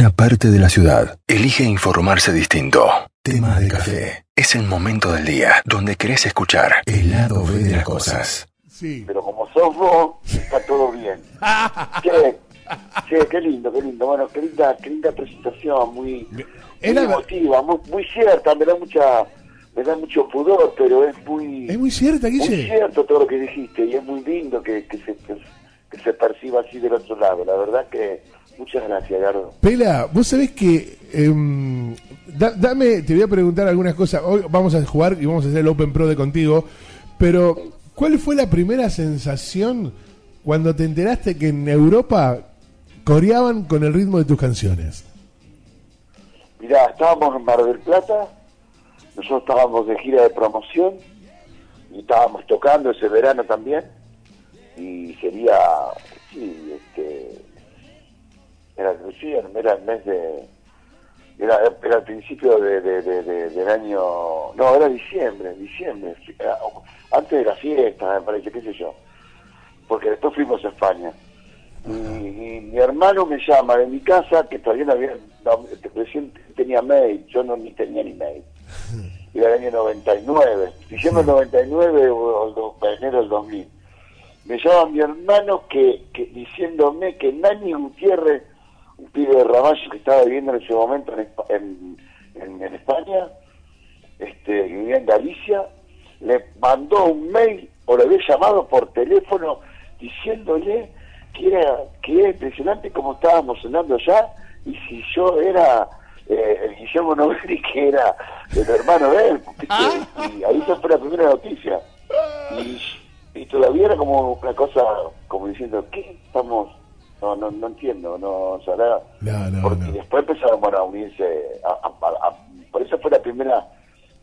una parte de la ciudad. Elige informarse distinto. Tema de café. Es el momento del día donde querés escuchar el lado B de las cosas. Sí. Pero como sos vos, está todo bien. Che, che, qué lindo, qué lindo. Bueno, qué linda, qué linda presentación, muy, muy Era- emotiva, muy, muy cierta, me da mucha, me da mucho pudor, pero es muy, Es muy cierta, muy Guille. cierto todo lo que dijiste y es muy lindo que, que se, que, que se perciba así del otro lado. La verdad que muchas gracias, Gardo. Pela, vos sabés que. em, da- dame, te voy a preguntar algunas cosas. Hoy vamos a jugar y vamos a hacer el Open Pro de contigo. Pero, ¿cuál fue la primera sensación cuando te enteraste que en Europa coreaban con el ritmo de tus canciones? Mirá, estábamos en Mar del Plata, nosotros estábamos de gira de promoción y estábamos tocando ese verano también y sería, sí, este, era, era el mes de, era, era el principio de, de- de- de- del año, no, era diciembre, diciembre, era- antes de la fiesta, me parece, qué sé yo, porque después fuimos a España. Y, y mi hermano me llama de mi casa, que todavía no había, no, recién tenía mail, yo no ni tenía ni mail. Era el año 99, diciembre del 99 o, do- enero del 2000. Me llama mi hermano que, que diciéndome que Nani Gutiérrez, un pibe de Ramallo que estaba viviendo en ese momento en, Espa- en, en- en España, este, que vivía en Galicia, le mandó un mail o le había llamado por teléfono diciéndole que era, que era impresionante cómo estábamos sonando ya y si yo era eh, el Guillermo Novelli que era el hermano de él, ¿viste? y ahí esa fue la primera noticia. Y, y todavía era como una cosa, como diciendo, ¿qué estamos? No, no, no entiendo, no, o sea, era- No, no, porque no. después empezaron a unirse, a- a- por eso fue la primera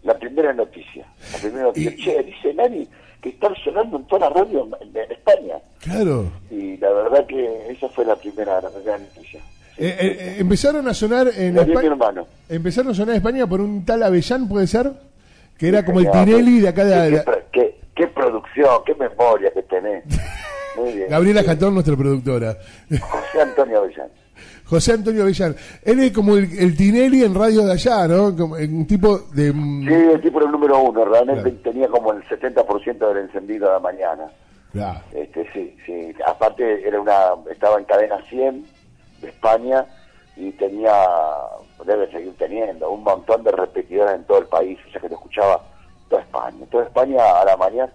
la primera noticia. La primera noticia, Y- che, dice Nani que están sonando en toda la radio en, en España. Claro. Y la verdad que esa fue la primera, la primera noticia. Eh, eh, eh, empezaron a sonar en España. Empezaron a sonar en España por un tal Avellán, ¿puede ser? Que era como el. Tinelli de acá de, qué producción, qué memoria que tenés. Muy bien. Gabriela Sí. Jatón, nuestra productora. José Antonio Avellán. José Antonio Avellán. Él es como el, el Tinelli en radio de allá, ¿no? Como un tipo de... mm, Sí, el tipo era el número uno, realmente Claro. tenía como el 70% del encendido de la mañana. Claro. Este, sí, sí. Aparte era una, estaba en cadena 100 de España y tenía, debe seguir teniendo, un montón de repetidoras en todo el país, o sea que lo escuchaba toda España. Toda España a la mañana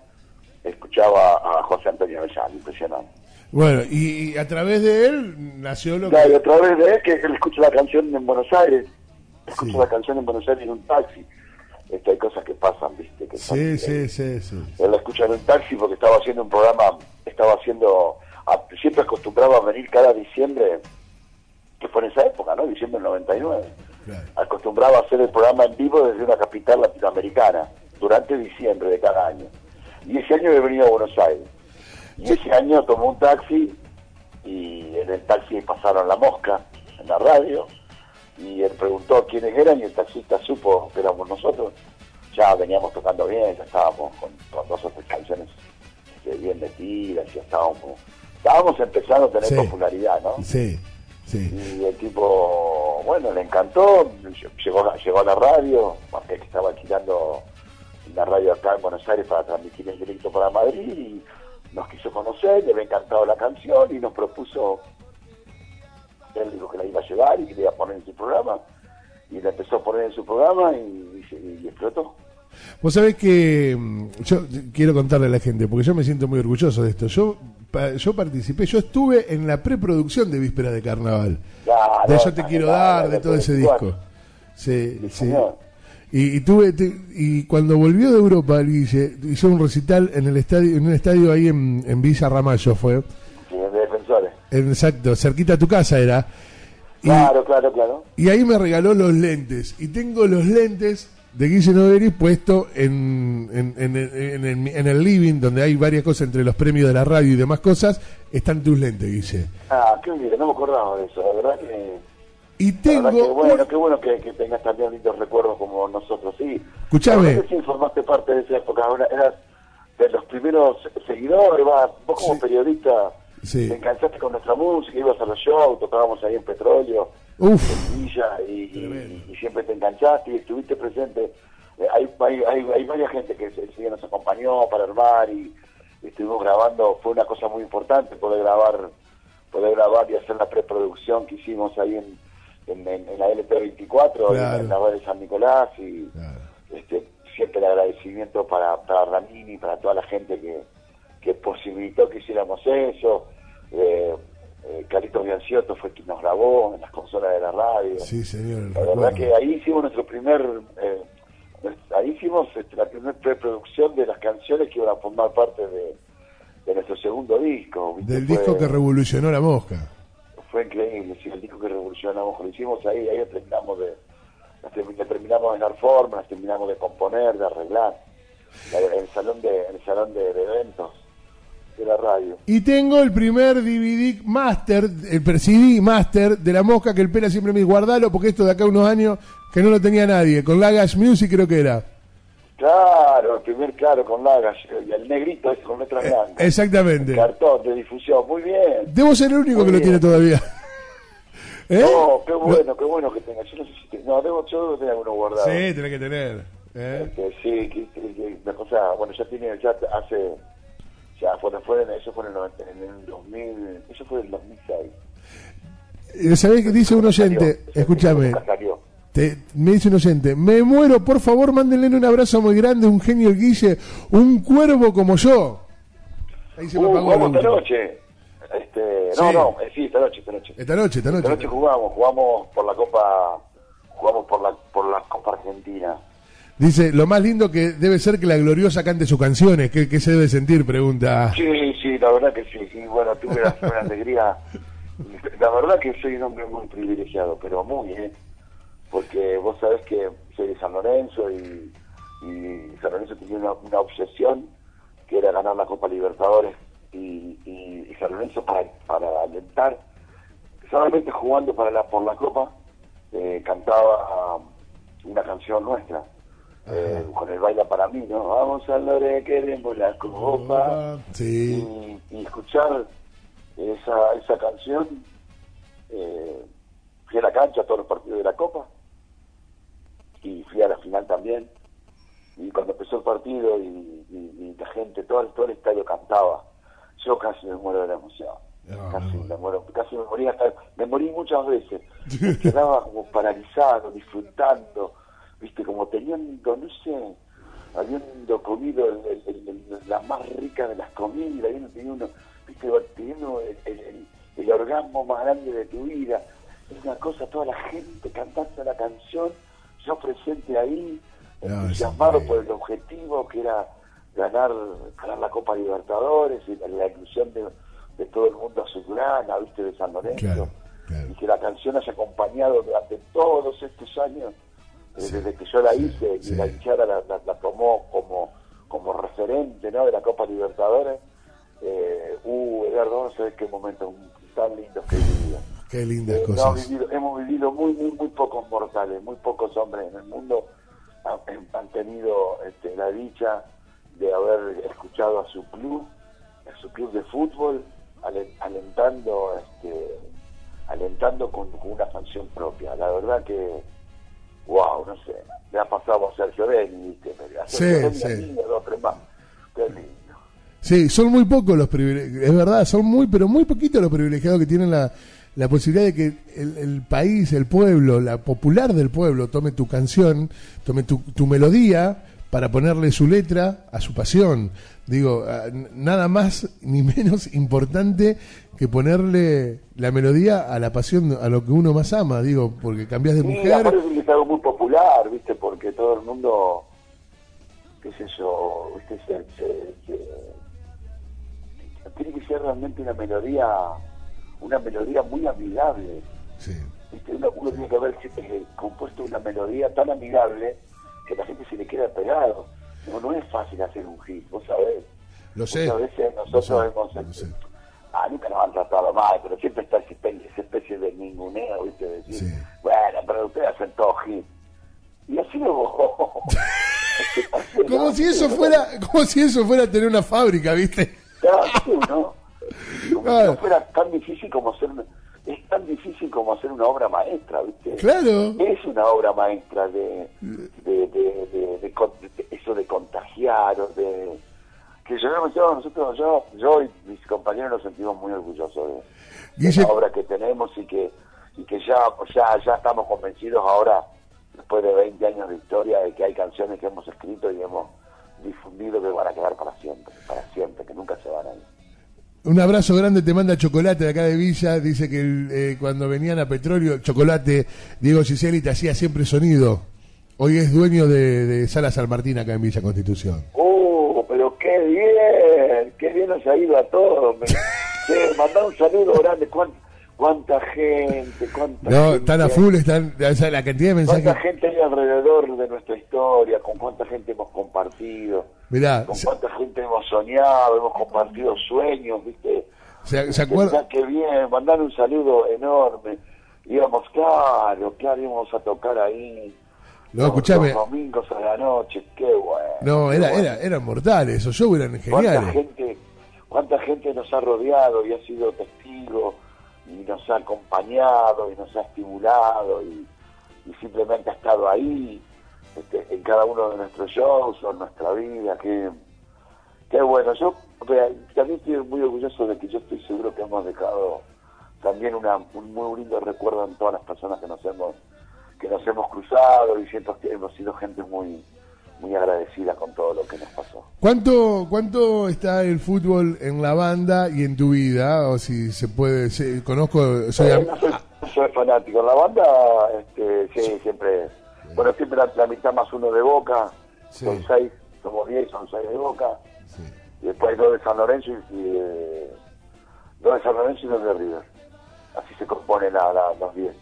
escuchaba a José Antonio Avellán, impresionante. Bueno, y, a través de él nació lo Claro, que... a través de él que él escucha la canción en Buenos Aires, escucha Sí. la canción en Buenos Aires en un taxi. Este, hay cosas que pasan, viste, que son Sí, sí, sí, sí. Él la escucha en un taxi porque estaba haciendo un programa, estaba haciendo, a- siempre acostumbraba a venir cada diciembre, que fue en esa época, ¿no? Diciembre del 99. Claro. Acostumbraba a hacer el programa en vivo desde una capital latinoamericana, durante diciembre de cada año. Y ese año había venido a Buenos Aires. Y ese año tomó un taxi y en el taxi pasaron la mosca en la radio y él preguntó quiénes eran y el taxista supo que éramos nosotros. Ya veníamos tocando bien, ya estábamos con, con dos o tres canciones bien metidas, ya estábamos, estábamos empezando a tener Sí. popularidad, ¿no? Sí, sí. Y el tipo, bueno, le encantó, llegó, llegó a la radio, porque estaba alquilando la radio acá en Buenos Aires para transmitir en directo para Madrid, y nos quiso conocer, le había encantado la canción y nos propuso, él dijo que la iba a llevar y que le iba a poner en su programa, y la empezó a poner en su programa y, y se- y explotó. Vos sabés que mm, yo quiero contarle a la gente, porque yo me siento muy orgulloso de esto. Yo yo participé, yo estuve en la preproducción de Víspera de Carnaval. Claro, de Yo te claro, quiero claro, dar, de todo ese disco. Sí, Sí, sí. señor. Y, y tuve y cuando volvió de Europa, el Guille, hizo un recital en el estadio, en un estadio ahí en, en Villa Ramallo fue, Sí, de defensores. en- exacto, cerquita a tu casa era. Y, Claro, claro, claro. y ahí me regaló los lentes. Y tengo los lentes de Guille Noveri puesto en, en, en, en- en- en el living, donde hay varias cosas entre los premios de la radio y demás cosas. Están tus lentes, Guille. Ah, qué bien, no me acordaba de eso, la verdad que... Y tengo. que bueno, qué bueno que, que tengas también lindos recuerdos como nosotros, sí. Escuchame. Verdad que sí formaste parte de esa época, ahora eras de los primeros seguidores, va, vos como Sí. periodista Sí. te enganchaste con nuestra música, ibas a los shows, tocábamos ahí en Petróleo, Uf. Villa y, y, siempre te enganchaste y estuviste presente. Eh, hay, hay, hay, hay varias gente que se, se nos acompañó para armar y estuvimos grabando, fue una cosa muy importante poder grabar poder grabar y hacer la preproducción que hicimos ahí en, en, en, la LP24, Claro. en, la red de San Nicolás y Claro. este, siempre el agradecimiento para, para Ramini, para toda la gente que, que posibilitó que hiciéramos eso. Eh, eh, Carlitos Bianciotto fue quien nos grabó en las consolas de la radio. Sí, señor. La verdad que ahí hicimos nuestro primer, eh, ahí hicimos este, la primera preproducción de las canciones que iban a formar parte de, de nuestro segundo disco. Del Fue- disco que revolucionó la mosca. Fue increíble, sí, el disco que revolucionamos, lo hicimos ahí, ahí terminamos de, las terminamos de dar forma, las terminamos de componer, de arreglar, el salón de, el salón de, eventos de la radio. Y tengo el primer DVD master, el CD master de la mosca que el Pela siempre me dice, guardalo porque esto de acá unos años que no lo tenía nadie. Con Lagash Music creo que era. Claro, el primer claro con Lagas y el negrito ese con letra blanca. Exactamente. Cartón de difusión, muy bien. Debo ser el único Muy que lo tiene todavía. ¿Eh? No, qué bueno, qué bueno que tenga. Yo no sé si te- no, debo, yo debo tener alguno guardado. Sí, tenés que tener. ¿eh? Este, sí, que, que- que la cosa, bueno, ya tiene, ya hace, ya fue, fue eso fue en el, 90 en el 2000, eso fue en el 2006. Eh, ¿Sabés qué dice un oyente? Escúchame. Te- me dice un oyente, me muero, por favor, mándenle un abrazo muy grande, un genio el Guille, un cuervo como yo. Ahí se me Uh, apagó esta noche. Este, no, Sí. no, eh, sí, esta noche, esta noche. Esta noche, esta Esta noche. noche jugamos, jugamos por la Copa, jugamos por la, por la Copa Argentina. Dice, lo más lindo que debe ser que la gloriosa cante sus canciones. ¿Qué, qué se debe sentir? Pregunta. Sí, sí, la verdad que sí. Y bueno, tuve la, tuve la alegría. La verdad que soy un hombre muy privilegiado, pero muy, ¿eh? Porque vos sabés que soy de San Lorenzo y, y San Lorenzo tenía una, una obsesión que era ganar la Copa Libertadores y, y, y San Lorenzo para, para alentar, solamente jugando para la, por la Copa, eh, cantaba una canción nuestra. eh, con el baila para mí, ¿no? Vamos a Lore, queremos la copa Sí. y, y escuchar esa, esa canción, eh, fui a la cancha a todos los partidos de la Copa y fui a la final también. Y cuando empezó el partido y, y- y la gente, todo, el- todo el estadio cantaba, yo casi me muero de la emoción. No, casi no. me muero, casi me morí hasta, me morí muchas veces. Me quedaba como paralizado, disfrutando, viste, como teniendo, no sé, habiendo comido el- el- el- la más rica de las comidas, habiendo tenido uno, viste, teniendo el orgasmo más grande de tu vida. Es una cosa, toda la gente cantando la canción, yo presente ahí, entusiasmado por el objetivo que era ganar, ganar la Copa Libertadores y la, la inclusión de, de todo el mundo azulgrana, viste, de San Lorenzo Claro, claro. y que la canción haya acompañado durante todos estos años, eh, Sí, desde que yo la sí, hice y la hinchada la, la- la tomó como, como referente ¿no? de la Copa Libertadores. Eh, uh, Eduardo, no sabes qué momentos tan lindos que vivido. Qué lindas Eh, no, cosas. vivido- hemos vivido muy, muy, muy pocos mortales, muy pocos hombres en el mundo han, han tenido este, la dicha de haber escuchado a su club, a su club de fútbol, ale- alentando, este, alentando con, con una canción propia. La verdad que, wow, no sé, le ha pasado a Sergio Beni, ¿viste? A Sí, Sergio Beni, sí. mí, a dos, tres más. Qué lindo. Sí, son muy pocos los privilegiados, es verdad, son muy, pero muy poquitos los privilegiados que tienen la, la posibilidad de que el, el país, el pueblo, la popular del pueblo tome tu canción, tome tu, tu melodía para ponerle su letra a su pasión. Digo, nada más ni menos importante que ponerle la melodía a la pasión, a lo que uno más ama, digo, porque cambias de Sí, mujer. es algo muy popular, ¿viste? Porque todo el mundo, qué sé yo, ¿viste? Se, se- se- tiene que ser realmente una melodía, una melodía muy amigable, Sí, ¿viste? Uno, uno tiene que haber eh, compuesto una melodía tan amigable que la gente se le queda pegado. No, no es fácil hacer un hit, vos sabés. lo sé. Muchas veces lo nosotros sé, hemos... lo sé. Ah, nunca nos han tratado mal, pero siempre está esa especie, esa especie de ninguneo, ¿viste? De decir, Sí. bueno, pero ustedes hacen todo hit. Y así Así Como si eso fuera, como si eso fuera tener una fábrica, ¿viste? Claro, sí, ¿no? Como si Claro. no fuera tan difícil como hacer... una- Es tan difícil como hacer una obra maestra, ¿viste? Claro. Es una obra maestra de, de, de, de- de eso de contagiar, o de que yo, yo, nosotros, yo, yo y mis compañeros nos sentimos muy orgullosos de, la obra que tenemos y que y que ya, ya, ya estamos convencidos ahora, después de 20 años de historia, de que hay canciones que hemos escrito y hemos difundido que van a quedar para siempre, para siempre, que nunca se van a ir. Un abrazo grande te manda Chocolate de acá de Villa. Dice que el, eh, cuando venían a Petróleo, Chocolate, Diego Ciseli te hacía siempre sonido. Hoy es dueño de, de Sala San Martín acá en Villa Constitución. ¡Uh, pero qué bien! ¡Qué bien nos ha ido a todos! Che, mandá un saludo grande. ¿Cuán- ¿Cuánta gente? ¿Cuánta No, gente están a full, están, o sea, la cantidad de ¿Cuánta gente hay alrededor de nuestra historia? ¿Con cuánta gente hemos compartido? Mirá, ¿Con se, cuánta gente hemos soñado? Hemos compartido sueños, ¿viste? se- se acuerda. Pensá Qué bien, mandar un saludo enorme. Íbamos, claro, claro, íbamos a tocar ahí. No, los- escuchame. Los domingos a la noche, qué bueno. No, era, bueno. era, eran mortales, esos shows eran ¿Cuánta geniales. gente, ¿Cuánta gente nos ha rodeado y ha sido testigo y nos ha acompañado y nos ha estimulado y, y simplemente ha estado ahí este, en cada uno de nuestros shows o en nuestra vida? Qué, qué bueno. Yo también estoy muy orgulloso de que yo estoy seguro que hemos dejado también una, un muy lindo recuerdo en todas las personas que nos hemos que nos hemos cruzado y siento que hemos sido gente muy muy agradecida con todo lo que nos pasó. ¿Cuánto, ¿Cuánto está el fútbol en la banda y en tu vida? O si se puede, conozco, soy Eh, am- no soy, no soy fanático. En la banda, este, sí, siempre. Bueno, siempre la, la mitad más uno de Boca. Sí. Son seis, somos diez, son seis de Boca. Sí. Y después hay dos de San Lorenzo y, y, eh, dos de San Lorenzo y dos de River. Así se compone la, la- los diez.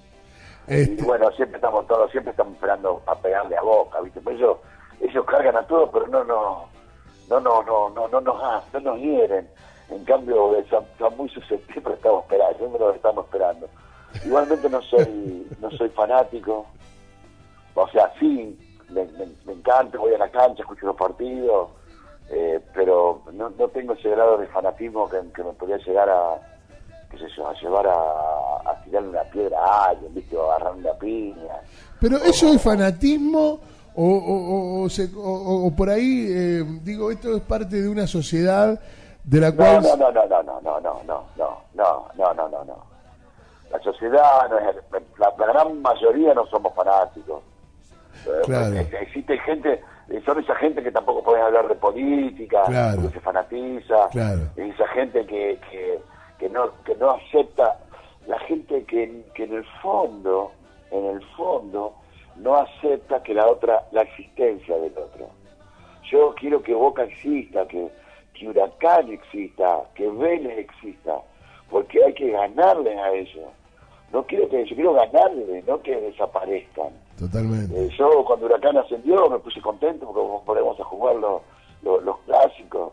Este, Y bueno, siempre estamos todos, siempre estamos esperando a pegarle a Boca, ¿viste? Pues ellos, ellos cargan a todos, pero no, no, no, no, no, no, no nos no nos hieren. En cambio, de San, San muy susceptibles estamos esperando, siempre los estamos esperando. Igualmente no soy, no soy fanático, o sea, sí, me, me- me encanta, voy a la cancha, escucho los partidos, eh, pero no, no tengo ese grado de fanatismo que, que me podría llegar a, qué sé yo, a llevar a, a tirarle una piedra a alguien, ¿viste? o a agarrar una piña. pero eso es fanatismo o, o, se- o- por ahí, eh, digo, esto es parte de una sociedad de la No, cual... no, no, no, no, no, no, no, no, no, no, no, no, no, no. La sociedad, no es, la, la gran mayoría no somos fanáticos. Eh, Claro. eh, Existe gente, eh, son esa gente que tampoco pueden hablar de política, Claro. que se fanatiza, Claro. esa gente que, que, que no que no acepta, la gente que, que en el fondo, en el fondo, no acepta que la otra, la existencia del otro. Yo quiero que Boca exista, que, que Huracán exista, que Vélez exista, porque hay que ganarle a ellos. No quiero que yo quiero ganarle, no que desaparezcan. Totalmente. Eh, yo cuando Huracán ascendió me puse contento porque volvemos a jugar los, los, clásicos.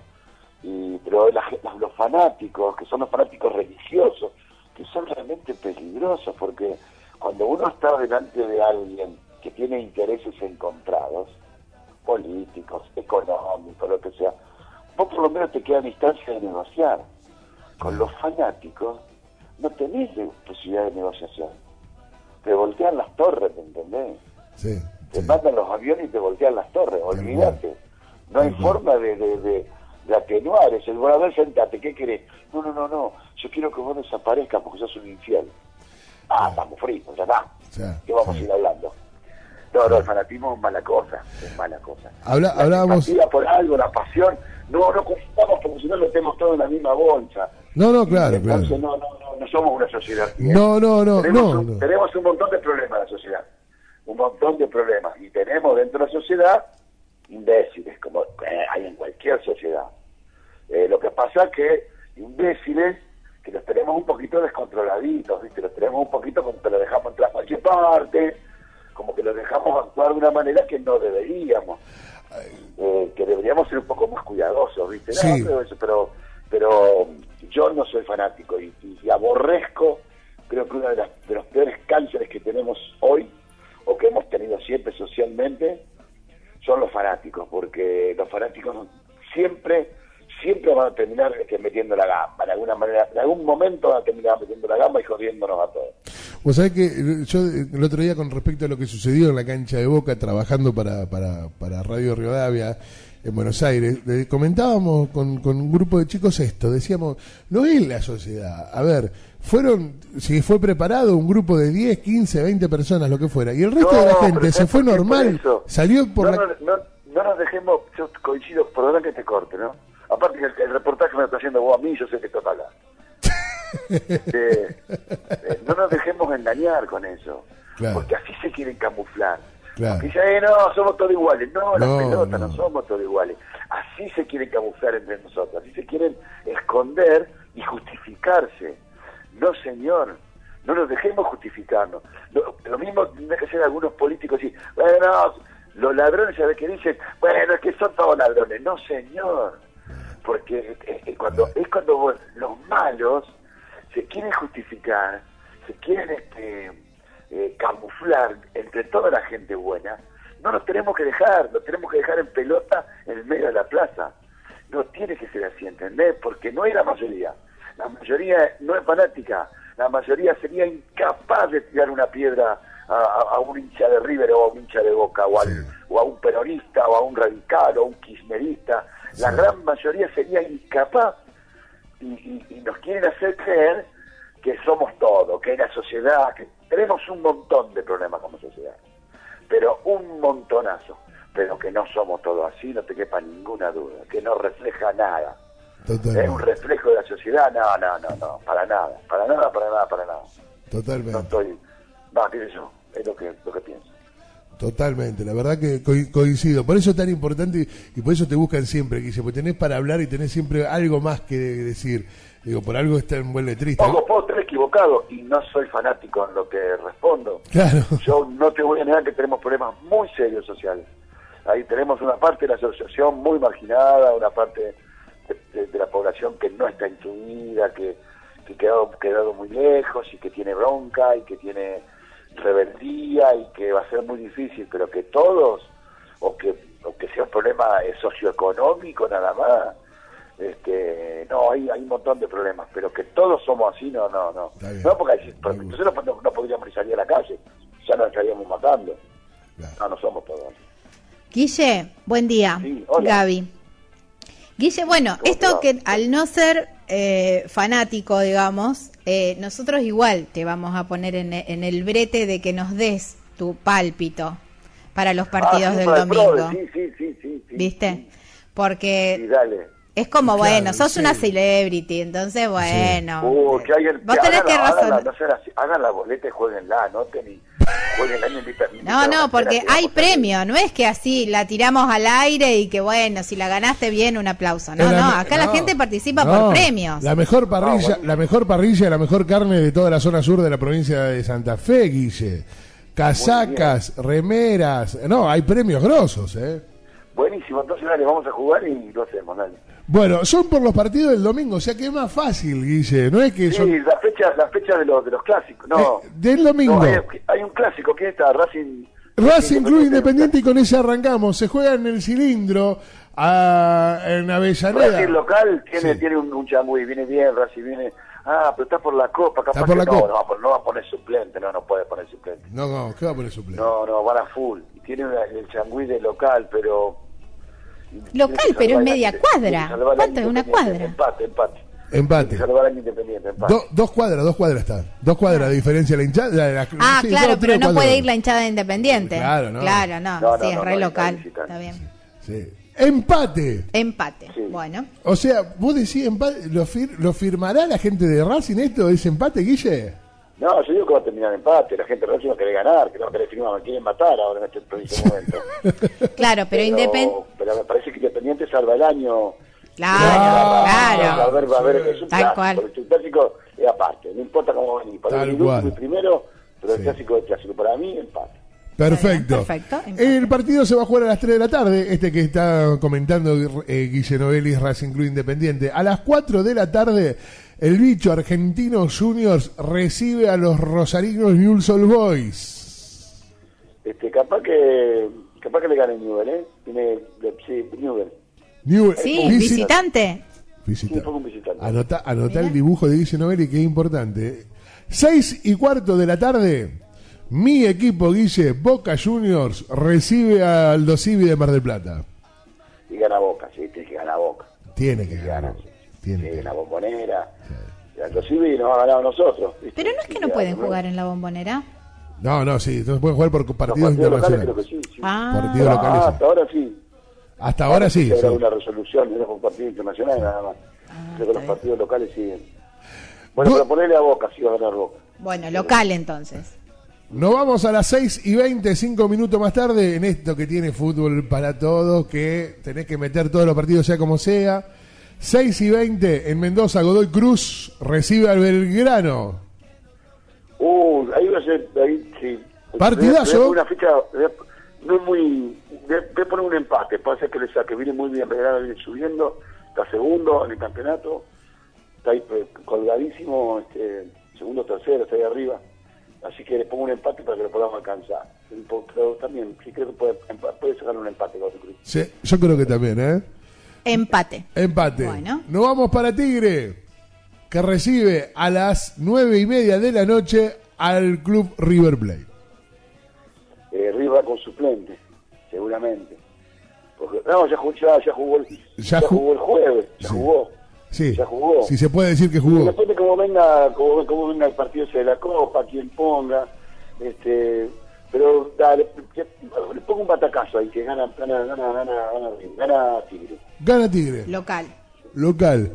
Y, pero la los fanáticos, que son los fanáticos religiosos, que son realmente peligrosos porque cuando uno está delante de alguien que tiene intereses encontrados, políticos, económicos, lo que sea, vos por lo menos te queda instancia de negociar. Con los fanáticos no tenés posibilidad de negociación. Te voltean las torres, ¿me entendés? Sí, Te sí. mandan los aviones y te voltean las torres, olvídate. No hay forma de, de, de, de atenuar eso. Bueno, a ver, sentate, ¿qué querés? No, no, no, no, yo quiero que vos desaparezcas porque sos un infiel. Ah, estamos fritos, ya está. ¿Qué vamos sí. a ir hablando? No, no, el fanatismo es mala cosa, es mala cosa. Habla- la hablábamos- por algo, la pasión, no, no confundamos porque si no metemos todo en la misma bolsa. No, no, claro, Entonces, claro. no, no, no, no somos una sociedad. No, no, no, tenemos, no, un, no. tenemos un montón de problemas en la sociedad, un montón de problemas. Y tenemos dentro de la sociedad imbéciles, como eh, hay en cualquier sociedad. Eh, lo que pasa es que imbéciles que los tenemos un poquito descontroladitos, ¿viste? Los tenemos un poquito como que los dejamos entrar a cualquier parte, como que los dejamos actuar de una manera que no deberíamos. Eh, que deberíamos ser un poco más cuidadosos, ¿viste? No, Sí. pero, eso- pero, pero yo no soy fanático y, aborrezco, creo que uno de, las- de los peores cánceres que tenemos hoy, o que hemos tenido siempre socialmente, son los fanáticos, porque los fanáticos siempre, siempre van a terminar este, metiendo la gamba, de alguna manera, en algún momento van a terminar metiendo la gamba y jodiéndonos a todos. Vos sabés que eh, yo eh, el otro día con respecto a lo que sucedió en la cancha de Boca trabajando para, para, para Radio Rivadavia en Buenos Aires, comentábamos con, con un grupo de chicos esto, decíamos, no es la sociedad, a ver, fueron, si fue preparado un grupo de 10, 15, 20 personas, lo que fuera, y el resto de la gente se fue normal, Por salió por no, la... no, no, no nos dejemos, yo coincido, perdón que te corte, ¿no? Aparte el, el reportaje me lo está haciendo vos a mí, yo sé que esto está hablando. Eh, eh, no nos dejemos engañar con eso, Claro. porque así se quieren camuflar. Claro. Dice, eh, no, somos todos iguales. No, las pelotas no. no. somos todos iguales. Así se quieren camuflar entre nosotros, así se quieren esconder y justificarse. No, señor, no nos dejemos justificarnos. Lo, lo mismo tendrá que ser algunos políticos y, bueno, los ladrones, ¿sabes qué dicen? Bueno, es que son todos ladrones. No, señor, porque eh, eh, cuando es cuando vos- los malos se quieren justificar, se quieren este, eh, camuflar entre toda la gente buena, no nos tenemos que dejar, nos tenemos que dejar en pelota en el medio de la plaza. No tiene que ser así, ¿entendés? Porque no es la mayoría. La mayoría no es fanática. La mayoría sería incapaz de tirar una piedra a, a- a un hincha de River o a un hincha de Boca o, al- Sí. o a un peronista o a un radical o a un kirchnerista. La gran mayoría sería incapaz y, y- y nos quieren hacer creer que somos todo, que la sociedad, que tenemos un montón de problemas como sociedad, pero un montonazo, pero que no somos todos así, no te quepa ninguna duda, que no refleja nada. Es un reflejo de la sociedad, no, no, no, no, para nada, para nada, para nada, para nada. No totalmente. estoy, va, qué sé yo, es lo que, lo que pienso. Totalmente, la verdad que co- coincido. Por eso es tan importante y, por eso te buscan siempre, Guille, porque tenés para hablar y tenés siempre algo más que decir. Digo, por algo está en buen letrista. Ojo, puedo estar equivocado y no soy fanático en lo que respondo. Claro. Yo no te voy a negar que tenemos problemas muy serios sociales. Ahí tenemos una parte de la asociación muy marginada, una parte de, de- de la población que no está instruida, que, que quedado, quedado muy lejos y que tiene bronca y que tiene rebeldía y que va a ser muy difícil, pero que todos, o que, o que sea un problema socioeconómico nada más, este, no, hay, hay un montón de problemas, pero que todos somos así, no, no, no. No, porque nosotros no, no podríamos ni salir a la calle, ya nos estaríamos matando. Claro. No, no somos todos. Guille, buen día. Sí, hola. Gaby. Guille, bueno, ¿Cómo te esto que al no ser eh, fanático, digamos, eh, nosotros igual te vamos a poner en, en el brete de que nos des tu pálpito para los partidos Ah, sí, del domingo. Sí, sí, sí, sí, sí, ¿Viste? Porque sí, dale. es como, Claro, bueno, sos sí. una celebrity, entonces, bueno. Uh, que alguien, vos que tenés hagan que hagan razonar. no hagan la boleta y jueguenla, no te No, no, porque hay premio, no es que así la tiramos al aire y que bueno, si la ganaste bien, un aplauso. No, no, acá la gente participa no. por premios. La mejor parrilla, bueno. la mejor parrilla, la mejor carne de toda la zona sur de la provincia de Santa Fe, Guille. Casacas, remeras, no, hay premios grosos, ¿eh? Buenísimo, entonces dale, vamos a jugar y lo hacemos, dale. Bueno, son por los partidos del domingo, o sea que es más fácil, Guille, no es que son Sí, la fecha, la fecha de los, de los clásicos, no. Eh, del domingo. No, hay, hay un clásico que está Racing... Racing Club Independiente y con ese arrancamos. Se juega en el cilindro a- en Avellaneda. Racing local tiene, Sí. tiene un, un changüí, viene bien, Racing viene... Ah, pero está por la Copa, capaz Está por que la no, Copa. no, va a poner suplente, no, no puede poner suplente. No, no, ¿qué va a poner suplente? No, no, van a full. Y tiene una- el changüí de local, pero... Local, pero la media cuadra. ¿Cuánto es? ¿Una cuadra? Empate, empate. Empate. salvar al Independiente, empate. Do- dos cuadras, dos cuadras está. Dos cuadras de diferencia la hinchada. la- la- Ah, sí, claro, dos, pero tres no puede ir la hinchada de Independiente. Claro, no. Claro, no, No, no, sí, es no, re no, local. está bien. Sí. Empate. Empate. Sí. Bueno. O sea, vos decís empate, ¿lo, fir- ¿lo firmará la gente de Racing esto, ese empate, Guille? No, yo digo que va a terminar empate. La gente de Racing a querer ganar, que no querer firmar, me quieren matar ahora en este preciso momento. Claro, pero Independiente. Pero me parece que Independiente salva el año. Claro, Va a claro. ver, va a ver, es un Tal clásico, cual. el clásico es aparte, no importa cómo a venir. Para Tal mí el último y primero, pero Sí. el clásico es clásico. Para mí, empate. Perfecto. perfecto. El partido se va a jugar a las 3 de la tarde, este que está comentando eh, Guille Novelis, Racing Club Independiente. A las 4 de la tarde, el bicho argentino Juniors recibe a los rosarinos Newell's Old Boys. Este, capaz que capaz que le gane Newell, ¿eh? Tiene, sí, Newell. Newell- Sí, visi- visitante. visita. Sí, fue un visitante. Anota, anota el dibujo de Guille Novelli que es importante. Seis y cuarto de la tarde, mi equipo Guille, Boca Juniors, recibe a Aldo Civi de Mar del Plata. Y gana Boca, sí, tiene que ganar Boca. Tiene que ganar. gana, sí. Tiene Sí, que la bombonera. Inclusive nos ha ganado a nosotros. ¿viste? Pero no es que no Sí, pueden jugar en la bombonera. No, no, sí, entonces pueden jugar por partidos partidos locales internacionales. creo que sí. sí. Ah, Partidos Ah, locales. sí. hasta ahora sí. Hasta ahora sí. Habrá sí. una resolución, no es un partido internacional nada más. creo que los partidos locales siguen. Bueno, Bu- pero ponerle a Boca, sí va a ganar Boca. bueno, local entonces. Nos vamos a las 6 y 20, 5 minutos más tarde, en esto que tiene fútbol para todos, que tenés que meter todos los partidos sea como sea. 6 y 20 en Mendoza, Godoy Cruz recibe al Belgrano. Uh, ahí va a ser, ahí sí. Partidazo. Una ficha, no es muy, voy a voy a poner un empate, puede ser que le saque, viene muy bien, Belgrano viene subiendo, está segundo en el campeonato, está ahí eh, colgadísimo, este, segundo, tercero, está ahí arriba, así que le pongo un empate para que lo podamos alcanzar. Pero también, sí creo que puede, sacar un empate con Cruz. Sí, yo creo que también, ¿eh? Empate. Empate. Bueno. Nos vamos para Tigre, que recibe a las 9 y media de la noche al club River Plate. Eh, Riva con suplente, seguramente. Porque, no, ya jugó, ya, ya jugó, el, Ya ya ju- jugó el jueves, ya Sí. jugó. Sí, Ya jugó. si se puede decir que jugó. Después de cómo venga, cómo, cómo venga el partido ese de la Copa, quien ponga, este, pero dale, que- le pongo un batacazo ahí que gana, gana, gana, gana, gana, gana Tigre. Gana Tigre. Local. local.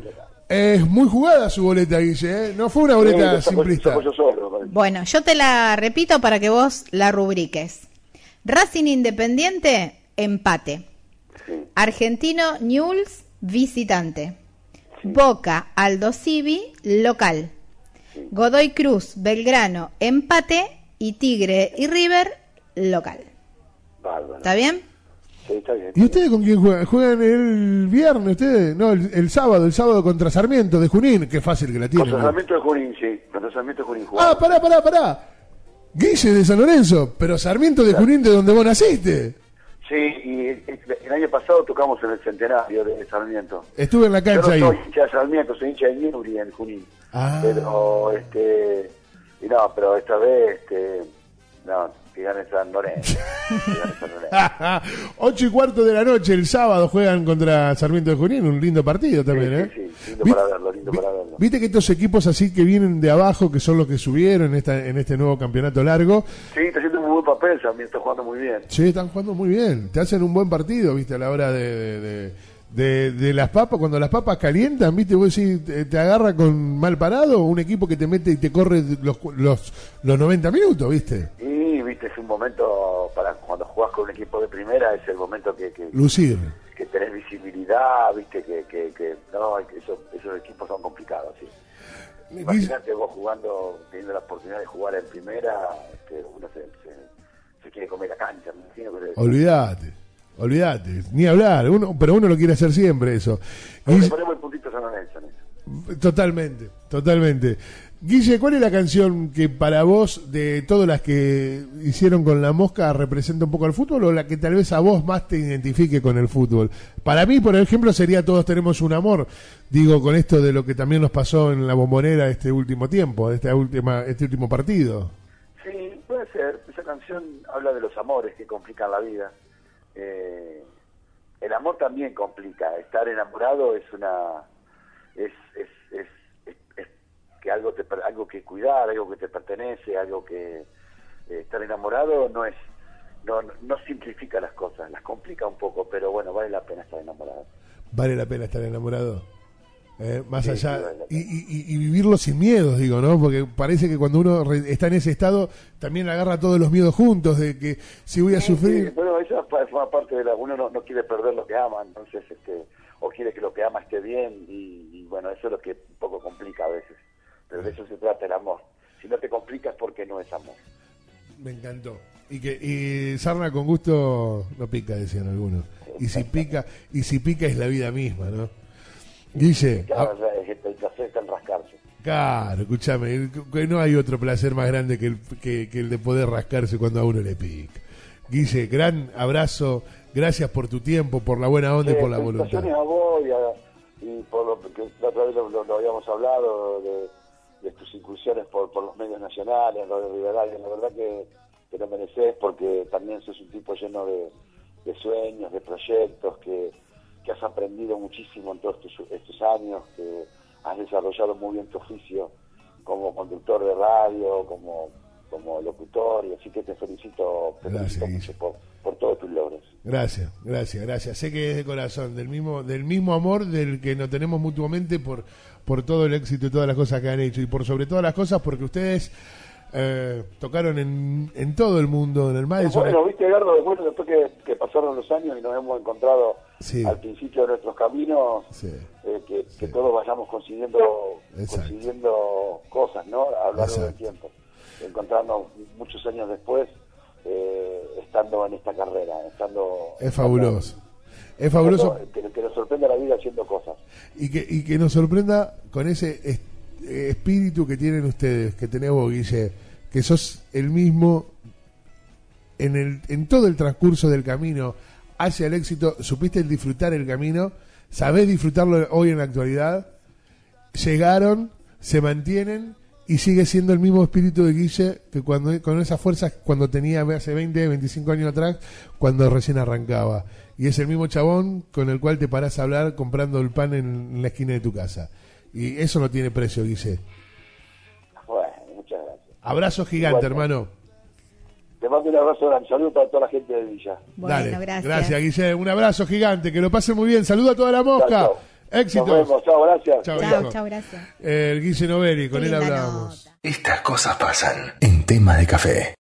Es muy jugada su boleta, Guille, ¿eh? No fue una boleta Sí, simplista. yo solo. Bueno, yo te la repito para que vos la rubriques. Racing Independiente, empate. Sí. Argentino Newell's, visitante. Boca Aldo Civi, local. Godoy Cruz, Belgrano, empate. Y Tigre y River, local. Bárbaro. ¿Está bien? Sí, está bien. ¿Y ustedes con quién juegan? ¿Juegan el viernes ustedes? No, el, el sábado, el sábado contra Sarmiento de Junín. Qué fácil que la tienen. Con ¿no? Sarmiento de Junín, sí. Con Sarmiento de Junín Ah, pará, pará, pará. Guille de San Lorenzo, pero Sarmiento de Junín de donde vos naciste. Sí, y el, el año pasado tocamos en el centenario de Sarmiento. Estuve en la Yo cancha no ahí. soy hincha de Sarmiento, soy hincha de Newry en Junín. Ah. Pero, este, y no, pero esta vez, este, no, que gane San Lorenzo. Ocho y cuarto de la noche, el sábado juegan contra Sarmiento de Junín, un lindo partido también, Sí, ¿eh? sí, sí, lindo ¿Viste- para verlo, lindo para verlo. Viste que estos equipos así que vienen de abajo, que son los que subieron en, esta, en este nuevo campeonato largo, Sí, está haciendo un muy buen papel, Sarmiento está jugando muy bien. Sí, están jugando muy bien. Te hacen un buen partido, viste, a la hora de, de, de- de- de las papas. Cuando las papas calientan, viste, vos decís, te, te agarra con mal parado un equipo que te mete y te corre los, los, los 90 minutos, viste. Y, viste, es un momento para cuando jugás con un equipo de primera, es el momento que, que, Lucir. Que tenés visibilidad, viste, que, que, que no, esos, esos equipos son complicados, sí. Imagínate vos jugando, teniendo la oportunidad de jugar en primera, este, uno se, se, se quiere comer la cancha, me imagino que Olvídate, olvídate, ni hablar. Uno, pero uno lo quiere hacer siempre eso. le Guille- ponemos el puntito a San Lorenzo. Totalmente, totalmente. Guille, ¿cuál es la canción que para vos, de todas las que hicieron con la mosca, representa un poco al fútbol o la que tal vez a vos más te identifique con el fútbol? Para mí, por ejemplo, sería Todos tenemos un amor, digo, con esto de lo que también nos pasó en la bombonera este último tiempo, esta última, este último partido. Sí, puede ser. Esa canción habla de los amores que complican la vida. Eh, el amor también complica. Estar enamorado es una es- es que algo te algo que cuidar, algo que te pertenece, algo que eh, estar enamorado no es no, no simplifica las cosas, las complica un poco, pero bueno, vale la pena estar enamorado. Vale la pena estar enamorado. Eh, más Sí, allá sí, vale la y, y- y vivirlo sin miedos digo no porque parece que cuando uno re- está en ese estado también agarra todos los miedos juntos de que si voy a Sí, sufrir bueno, eso forma parte de la... Uno no, no quiere perder lo que ama, entonces, este, o quiere que lo que ama esté bien, y, y bueno, eso es lo que un poco complica a veces. Pero de eso se trata el amor. Si no te complicas, porque no es amor. Me encantó. Y que y sarna con gusto no pica, decían algunos. Y si pica, y si pica es la vida misma, ¿no? Guille, Claro, ah, el placer está en rascarse. claro, escúchame, que no hay otro placer más grande que el, que, que el de poder rascarse cuando a uno le pica. Guille, gran abrazo, gracias por tu tiempo, por la buena onda y por la voluntad. a vos y, a- y por lo que la otra vez lo, lo- lo habíamos hablado de, de tus incursiones por, por los medios nacionales, Radio Rivadavia, la verdad que te lo mereces porque también sos un tipo lleno de, de sueños, de proyectos, que, que has aprendido muchísimo en todos estos, estos años, que has desarrollado muy bien tu oficio como conductor de radio, como, como locutor, y así que te felicito, te felicito por, por todos tus logros. Gracias, gracias, gracias. Sé que es de corazón, del mismo, del mismo amor del que nos tenemos mutuamente por, por todo el éxito y todas las cosas que han hecho. Y por sobre todas las cosas porque ustedes eh, tocaron en, en todo el mundo, en el Madison. Bueno, viste, Gardo, después, después que, que pasaron los años y nos hemos encontrado Sí. al principio de nuestros caminos, Sí. eh, que, Sí. que todos vayamos consiguiendo Exacto. consiguiendo cosas, ¿no? A lo largo del tiempo. Encontrarnos muchos años después, eh, estando en esta carrera, estando... Es fabuloso. Es fabuloso. Que, que nos sorprende la vida haciendo cosas. y que, y que nos sorprenda con ese es- eh, espíritu que tienen ustedes, que tenés vos, Guille, que sos el mismo en, el, en todo el transcurso del camino hacia el éxito, supiste disfrutar el camino, sabés disfrutarlo hoy en la actualidad, llegaron, se mantienen y sigue siendo el mismo espíritu de Guille que cuando con esas fuerzas cuando tenía hace 20, 25 años atrás, cuando recién arrancaba. Y es el mismo chabón con el cual te parás a hablar comprando el pan en, la esquina de tu casa. Y eso no tiene precio, Guille. Bueno, muchas gracias. Abrazo gigante, hermano. Te mando un abrazo grande, saludos para toda la gente de Villa. Bueno, Dale. gracias. Gracias, Guille. Un abrazo gigante. Que lo pase muy bien. Saluda a toda la mosca. Chao, chao. Éxitos. Nos vemos, chao, gracias. Chao, Chao, chao, gracias. El Guille Novelli, con Qué él linda hablábamos. nota. Estas cosas pasan en tema de café.